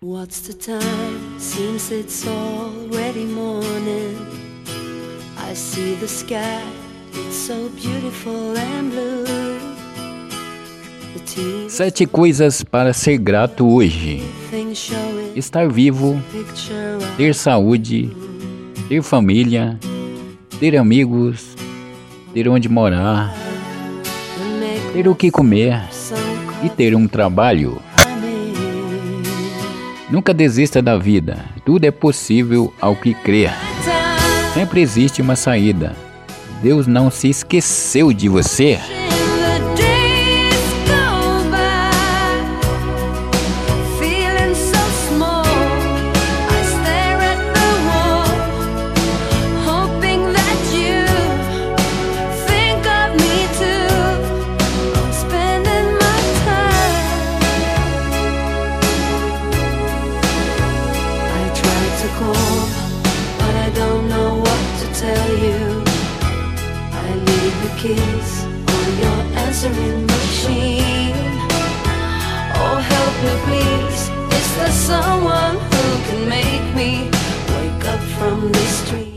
What's the time? Seems it's already morning. I see the sky, it's so beautiful and blue. Sete coisas para ser grato hoje: estar vivo, ter saúde, ter família, ter amigos, ter onde morar, ter o que comer e ter um trabalho. Nunca desista da vida. Tudo é possível ao que crer. Sempre existe uma saída. Deus não se esqueceu de você. kiss on your answering machine. Oh, help me, please. Is there someone who can make me wake up from this dream?